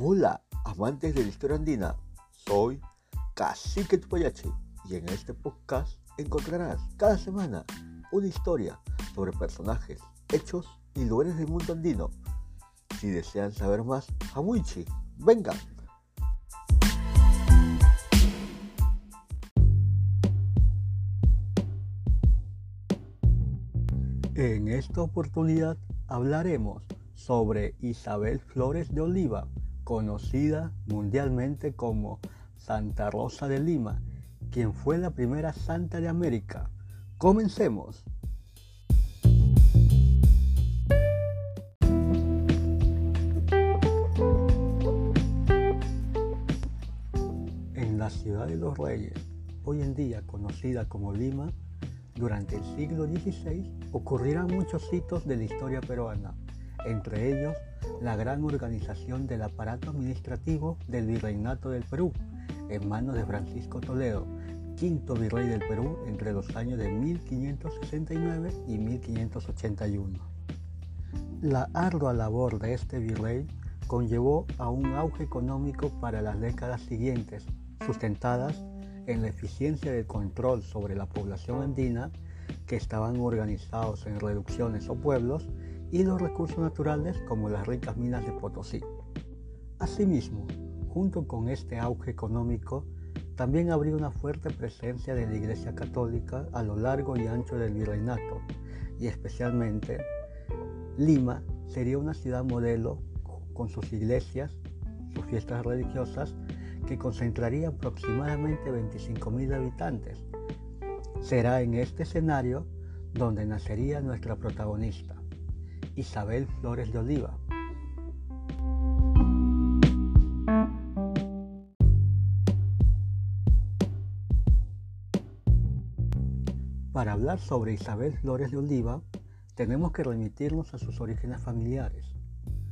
Hola, amantes de la historia andina. Soy Cacique Tupayachi y en este podcast encontrarás cada semana una historia sobre personajes, hechos y lugares del mundo andino. Si desean saber más, Hamuichi, vengan. En esta oportunidad hablaremos sobre Isabel Flores de Oliva, conocida mundialmente como Santa Rosa de Lima, quien fue la primera santa de América. Comencemos. En la ciudad de los Reyes, hoy en día conocida como Lima, durante el siglo XVI ocurrirán muchos hitos de la historia peruana, entre ellos la gran organización del aparato administrativo del Virreinato del Perú, en manos de Francisco Toledo, quinto virrey del Perú entre los años de 1569 y 1581. La ardua labor de este virrey conllevó a un auge económico para las décadas siguientes, sustentadas en la eficiencia del control sobre la población andina, que estaban organizados en reducciones o pueblos, y los recursos naturales como las ricas minas de Potosí. Asimismo, junto con este auge económico, también habría una fuerte presencia de la Iglesia Católica a lo largo y ancho del virreinato, y especialmente Lima sería una ciudad modelo con sus iglesias, sus fiestas religiosas, que concentraría aproximadamente 25.000 habitantes. Será en este escenario donde nacería nuestra protagonista, Isabel Flores de Oliva. Para hablar sobre Isabel Flores de Oliva, tenemos que remitirnos a sus orígenes familiares.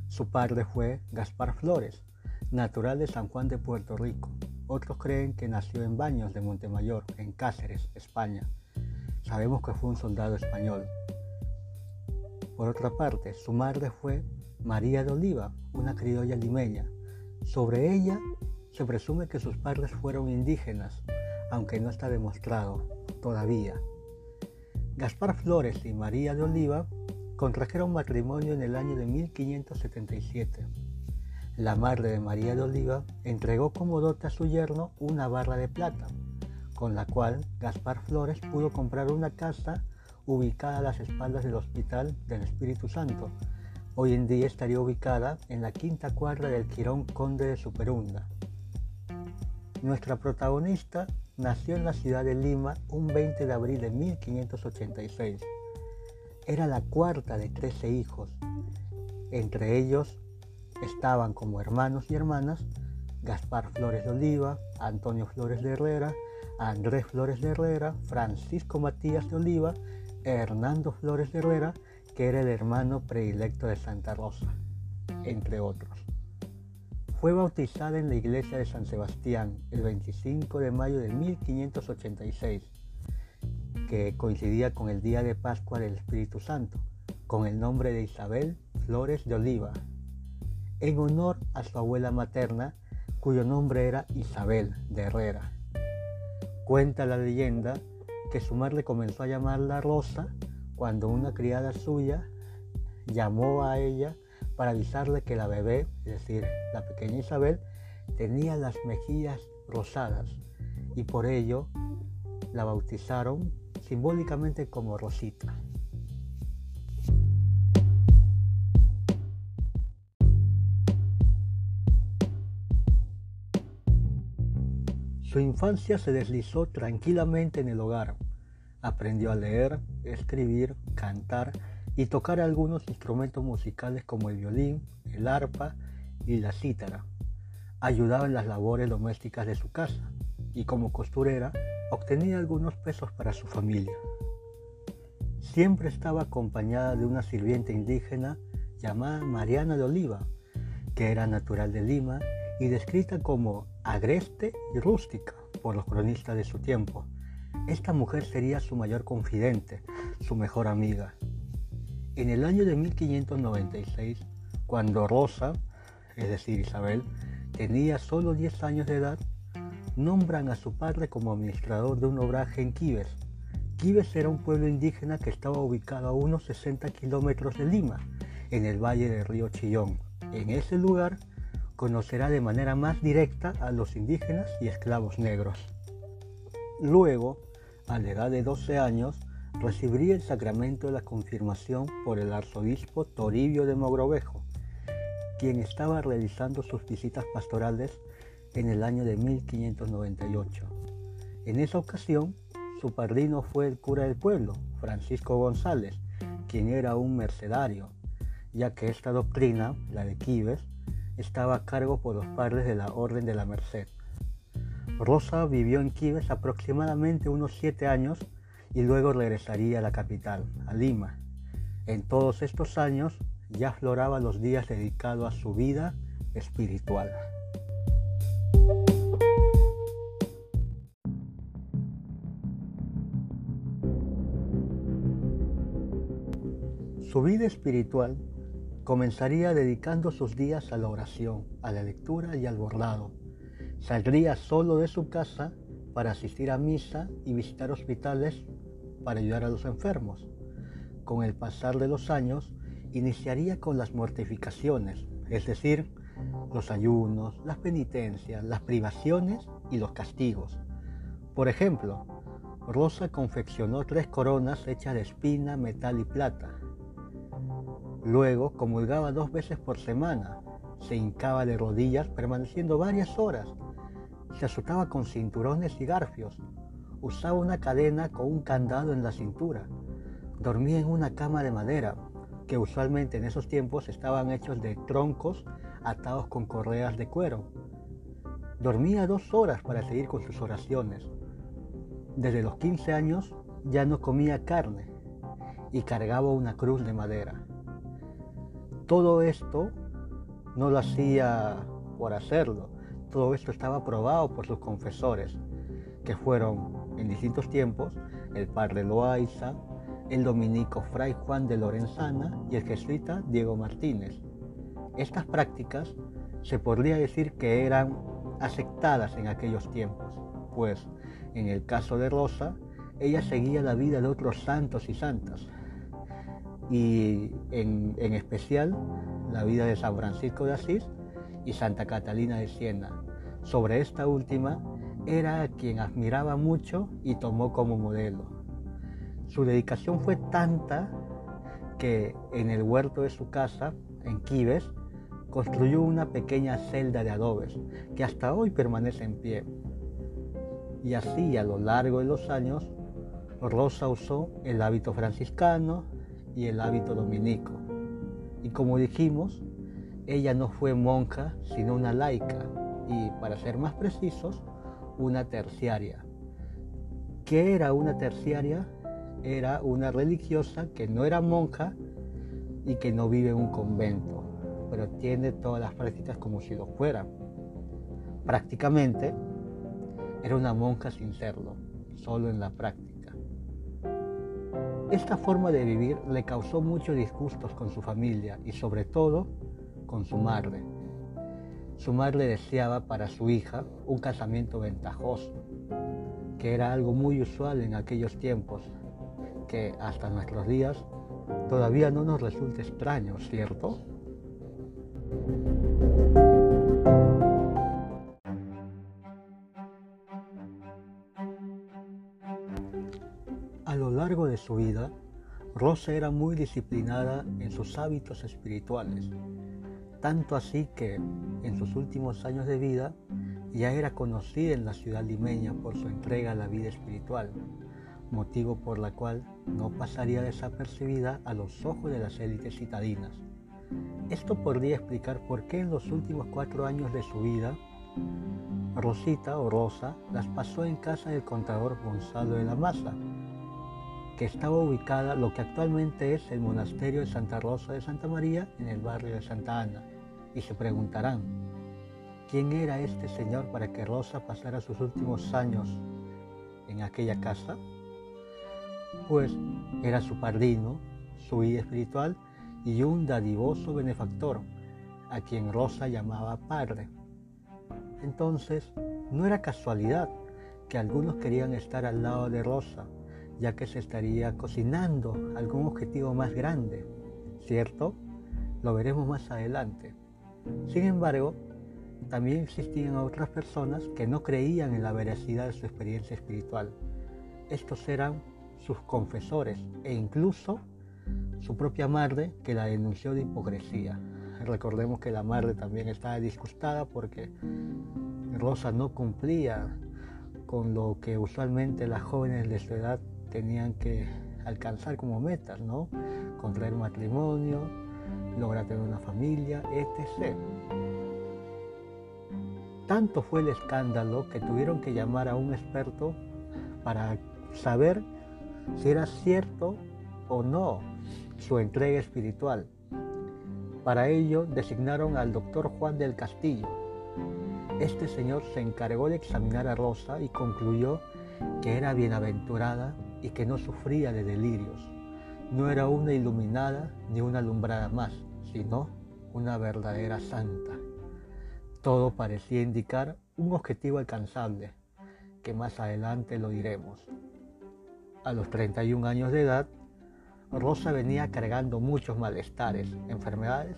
Su padre fue Gaspar Flores, natural de San Juan de Puerto Rico. Otros creen que nació en Baños de Montemayor, en Cáceres, España. Sabemos que fue un soldado español. Por otra parte, su madre fue María de Oliva, una criolla limeña. Sobre ella se presume que sus padres fueron indígenas, aunque no está demostrado todavía. Gaspar Flores y María de Oliva contrajeron matrimonio en el año de 1577. La madre de María de Oliva entregó como dote a su yerno una barra de plata, con la cual Gaspar Flores pudo comprar una casa ubicada a las espaldas del Hospital del Espíritu Santo. Hoy en día estaría ubicada en la quinta cuadra del Quirón Conde de Superunda. Nuestra protagonista nació en la ciudad de Lima un 20 de abril de 1586. Era la cuarta de 13 hijos. Entre ellos estaban como hermanos y hermanas Gaspar Flores de Oliva, Antonio Flores de Herrera, Andrés Flores de Herrera, Francisco Matías de Oliva, Hernando Flores de Herrera, que era el hermano predilecto de Santa Rosa, entre otros. Fue bautizada en la iglesia de San Sebastián el 25 de mayo de 1586, que coincidía con el día de Pascua del Espíritu Santo, con el nombre de Isabel Flores de Oliva, en honor a su abuela materna, cuyo nombre era Isabel de Herrera. Cuenta la leyenda que su madre comenzó a llamarla Rosa cuando una criada suya llamó a ella para avisarle que la bebé, es decir, la pequeña Isabel, tenía las mejillas rosadas y por ello la bautizaron simbólicamente como Rosita. Su infancia se deslizó tranquilamente en el hogar. Aprendió a leer, escribir, cantar y tocar algunos instrumentos musicales como el violín, el arpa y la cítara. Ayudaba en las labores domésticas de su casa y como costurera obtenía algunos pesos para su familia. Siempre estaba acompañada de una sirvienta indígena llamada Mariana de Oliva, que era natural de Lima y descrita como agreste y rústica por los cronistas de su tiempo. Esta mujer sería su mayor confidente, su mejor amiga. En el año de 1596, cuando Rosa es decir, Isabel, tenía solo 10 años de edad, nombran a su padre como administrador de un obraje en Quibes. Quibes era un pueblo indígena que estaba ubicado a unos 60 kilómetros de Lima, en el valle del río Chillón. En ese lugar conocerá de manera más directa a los indígenas y esclavos negros. Luego, a la edad de 12 años, recibiría el sacramento de la confirmación por el arzobispo Toribio de Mogrovejo, quien estaba realizando sus visitas pastorales en el año de 1598. En esa ocasión, su padrino fue el cura del pueblo, Francisco González, quien era un mercedario, ya que esta doctrina, la de Quives, estaba a cargo por los padres de la Orden de la Merced. Rosa vivió en Quives aproximadamente unos siete años y luego regresaría a la capital, a Lima. En todos estos años ya afloraba los días dedicados a su vida espiritual. Su vida espiritual comenzaría dedicando sus días a la oración, a la lectura y al bordado. Saldría solo de su casa para asistir a misa y visitar hospitales para ayudar a los enfermos. Con el pasar de los años, iniciaría con las mortificaciones, es decir, los ayunos, las penitencias, las privaciones y los castigos. Por ejemplo, Rosa confeccionó tres coronas hechas de espina, metal y plata. Luego comulgaba dos veces por semana, se hincaba de rodillas permaneciendo varias horas, se azotaba con cinturones y garfios, usaba una cadena con un candado en la cintura, dormía en una cama de madera, que usualmente en esos tiempos estaban hechos de troncos atados con correas de cuero. Dormía dos horas para seguir con sus oraciones. Desde los 15 años ya no comía carne y cargaba una cruz de madera. Todo esto no lo hacía por hacerlo, todo esto estaba aprobado por sus confesores, que fueron en distintos tiempos el padre Loaiza, el dominico Fray Juan de Lorenzana y el jesuita Diego Martínez. Estas prácticas se podría decir que eran aceptadas en aquellos tiempos, pues en el caso de Rosa, ella seguía la vida de otros santos y santas, y en, en especial la vida de San Francisco de Asís y Santa Catalina de Siena. Sobre esta última era a quien admiraba mucho y tomó como modelo. Su dedicación fue tanta que en el huerto de su casa, en Quibes, construyó una pequeña celda de adobes que hasta hoy permanece en pie. Y así a lo largo de los años, Rosa usó el hábito franciscano y el hábito dominico. Y como dijimos, ella no fue monja, sino una laica, y para ser más precisos, una terciaria. ¿Qué era una terciaria? era una religiosa que no era monja y que no vive en un convento, pero tiene todas las prácticas como si lo fuera. Prácticamente era una monja sin serlo, solo en la práctica. Esta forma de vivir le causó muchos disgustos con su familia y sobre todo con su madre. Su madre deseaba para su hija un casamiento ventajoso, que era algo muy usual en aquellos tiempos, que hasta nuestros días todavía no nos resulta extraño, ¿cierto? A lo largo de su vida, Rosa era muy disciplinada en sus hábitos espirituales, tanto así que en sus últimos años de vida ya era conocida en la ciudad limeña por su entrega a la vida espiritual motivo por la cual no pasaría desapercibida a los ojos de las élites citadinas. Esto podría explicar por qué en los últimos cuatro años de su vida, Rosita o Rosa las pasó en casa del contador Gonzalo de la Maza, que estaba ubicada lo que actualmente es el monasterio de Santa Rosa de Santa María en el barrio de Santa Ana. Y se preguntarán, ¿quién era este señor para que Rosa pasara sus últimos años en aquella casa? pues era su padrino, su guía espiritual y un dadivoso benefactor, a quien Rosa llamaba padre. Entonces, no era casualidad que algunos querían estar al lado de Rosa, ya que se estaría cocinando algún objetivo más grande, ¿cierto? Lo veremos más adelante. Sin embargo, también existían otras personas que no creían en la veracidad de su experiencia espiritual. Estos eran sus confesores e incluso su propia madre que la denunció de hipocresía. Recordemos que la madre también estaba disgustada porque Rosa no cumplía con lo que usualmente las jóvenes de su edad tenían que alcanzar como metas, ¿no? Contraer matrimonio, lograr tener una familia, etc. Tanto fue el escándalo que tuvieron que llamar a un experto para saber si era cierto o no su entrega espiritual. Para ello designaron al doctor Juan del Castillo. Este señor se encargó de examinar a Rosa y concluyó que era bienaventurada y que no sufría de delirios. No era una iluminada ni una alumbrada más, sino una verdadera santa. Todo parecía indicar un objetivo alcanzable, que más adelante lo diremos. A los 31 años de edad, Rosa venía cargando muchos malestares, enfermedades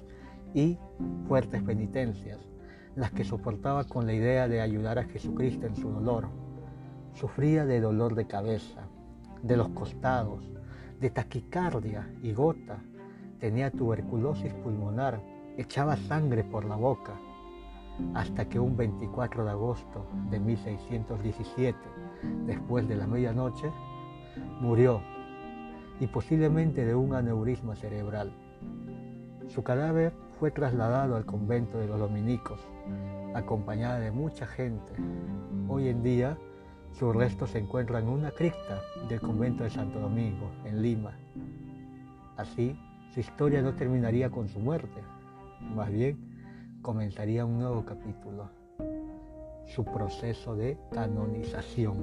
y fuertes penitencias, las que soportaba con la idea de ayudar a Jesucristo en su dolor. Sufría de dolor de cabeza, de los costados, de taquicardia y gota. Tenía tuberculosis pulmonar, echaba sangre por la boca, hasta que un 24 de agosto de 1617, después de la medianoche, murió y posiblemente de un aneurisma cerebral. Su cadáver fue trasladado al convento de los dominicos, acompañada de mucha gente. Hoy en día, sus restos se encuentran en una cripta del convento de Santo Domingo, en Lima. Así, su historia no terminaría con su muerte, más bien comenzaría un nuevo capítulo, su proceso de canonización.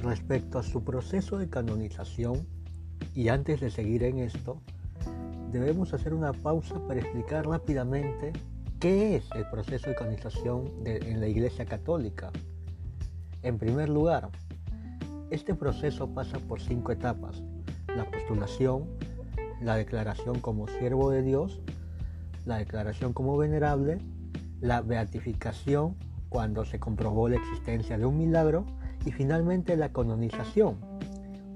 Respecto a su proceso de canonización, y antes de seguir en esto, debemos hacer una pausa para explicar rápidamente qué es el proceso de canonización en la Iglesia Católica. En primer lugar, este proceso pasa por cinco etapas. La postulación, la declaración como siervo de Dios, la declaración como venerable, la beatificación cuando se comprobó la existencia de un milagro y finalmente la canonización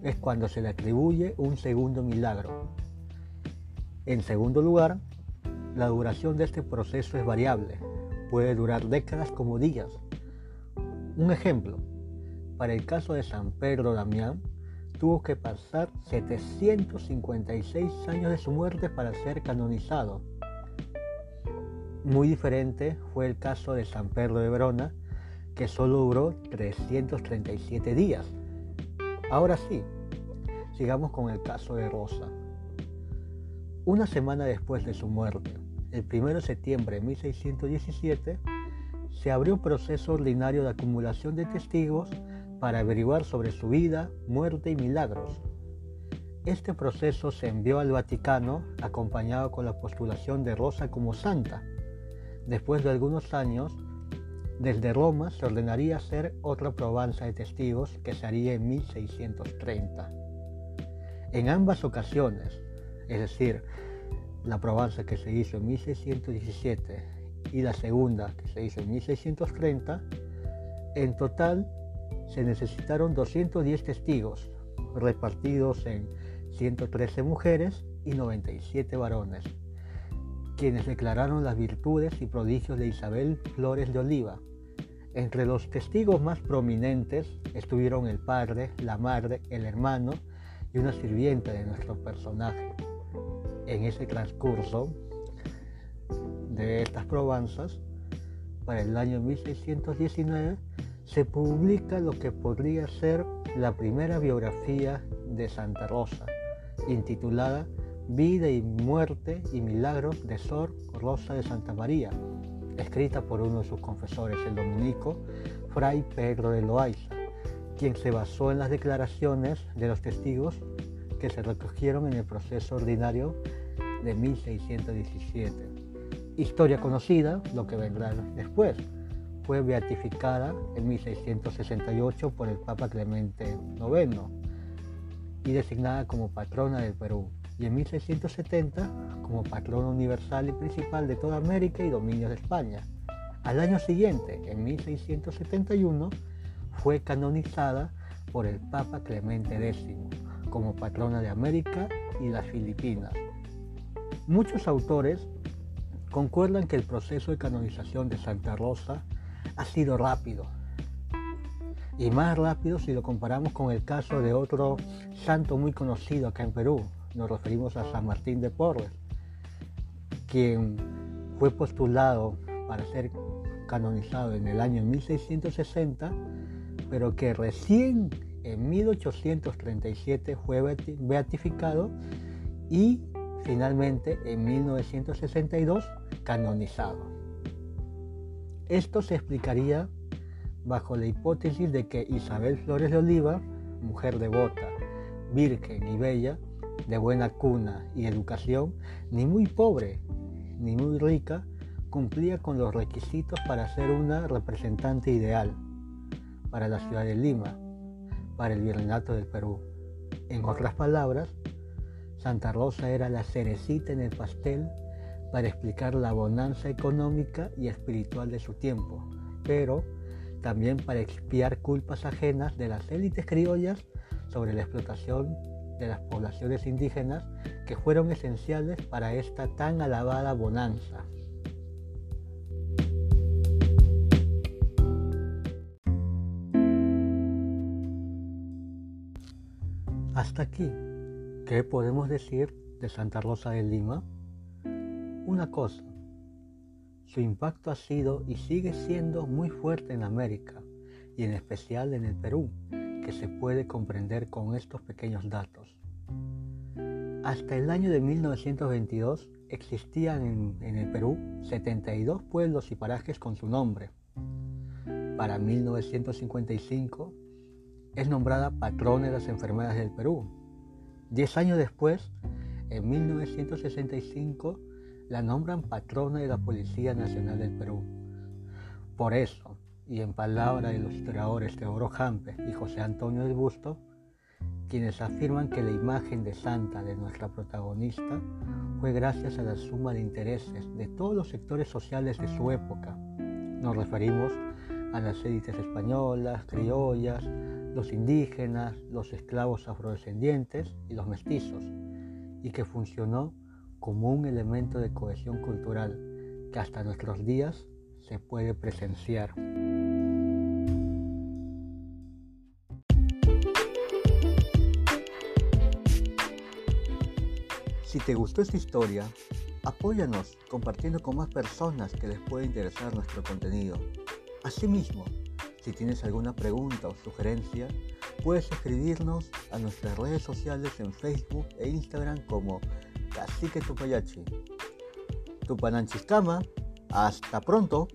es cuando se le atribuye un segundo milagro. En segundo lugar, la duración de este proceso es variable, puede durar décadas como días. Un ejemplo, para el caso de San Pedro Damián, tuvo que pasar 756 años de su muerte para ser canonizado. Muy diferente fue el caso de San Pedro de Verona, que solo duró 337 días. Ahora sí, sigamos con el caso de Rosa. Una semana después de su muerte, el 1 de septiembre de 1617, se abrió un proceso ordinario de acumulación de testigos para averiguar sobre su vida, muerte y milagros. Este proceso se envió al Vaticano acompañado con la postulación de Rosa como santa. Después de algunos años, desde Roma se ordenaría hacer otra probanza de testigos que se haría en 1630. En ambas ocasiones, es decir, la probanza que se hizo en 1617 y la segunda que se hizo en 1630, en total se necesitaron 210 testigos, repartidos en 113 mujeres y 97 varones quienes declararon las virtudes y prodigios de Isabel Flores de Oliva. Entre los testigos más prominentes estuvieron el padre, la madre, el hermano y una sirvienta de nuestro personaje. En ese transcurso de estas probanzas, para el año 1619, se publica lo que podría ser la primera biografía de Santa Rosa, intitulada Vida y muerte y milagros de Sor Rosa de Santa María, escrita por uno de sus confesores, el dominico Fray Pedro de Loaiza, quien se basó en las declaraciones de los testigos que se recogieron en el proceso ordinario de 1617. Historia conocida, lo que vendrá después. Fue beatificada en 1668 por el Papa Clemente IX y designada como patrona del Perú, y en 1670 como patrona universal y principal de toda América y dominios de España. Al año siguiente, en 1671, fue canonizada por el Papa Clemente X como patrona de América y las Filipinas. Muchos autores concuerdan que el proceso de canonización de Santa Rosa ha sido rápido, y más rápido si lo comparamos con el caso de otro santo muy conocido acá en Perú. Nos referimos a San Martín de Porres, quien fue postulado para ser canonizado en el año 1660, pero que recién en 1837 fue beatificado y finalmente en 1962 canonizado. Esto se explicaría bajo la hipótesis de que Isabel Flores de Oliva, mujer devota, virgen y bella, de buena cuna y educación, ni muy pobre ni muy rica, cumplía con los requisitos para ser una representante ideal para la ciudad de Lima, para el virreinato del Perú. En otras palabras, Santa Rosa era la cerecita en el pastel para explicar la bonanza económica y espiritual de su tiempo, pero también para expiar culpas ajenas de las élites criollas sobre la explotación de las poblaciones indígenas que fueron esenciales para esta tan alabada bonanza. Hasta aquí, ¿qué podemos decir de Santa Rosa de Lima? Una cosa, su impacto ha sido y sigue siendo muy fuerte en América y en especial en el Perú, que se puede comprender con estos pequeños datos. Hasta el año de 1922 existían en, el Perú 72 pueblos y parajes con su nombre. Para 1955 es nombrada patrona de las enfermedades del Perú. Diez años después, en 1965, la nombran patrona de la Policía Nacional del Perú. Por eso, y en palabra de los historiadores Teodoro Jampe y José Antonio del Busto, quienes afirman que la imagen de santa de nuestra protagonista fue gracias a la suma de intereses de todos los sectores sociales de su época. Nos referimos a las élites españolas, criollas, los indígenas, los esclavos afrodescendientes y los mestizos, y que funcionó como un elemento de cohesión cultural que hasta nuestros días se puede presenciar. Si te gustó esta historia, apóyanos compartiendo con más personas que les pueda interesar nuestro contenido. Asimismo, si tienes alguna pregunta o sugerencia, puedes escribirnos a nuestras redes sociales en Facebook e Instagram como Cacique Tupayachi. Tupananchiscama. Hasta pronto.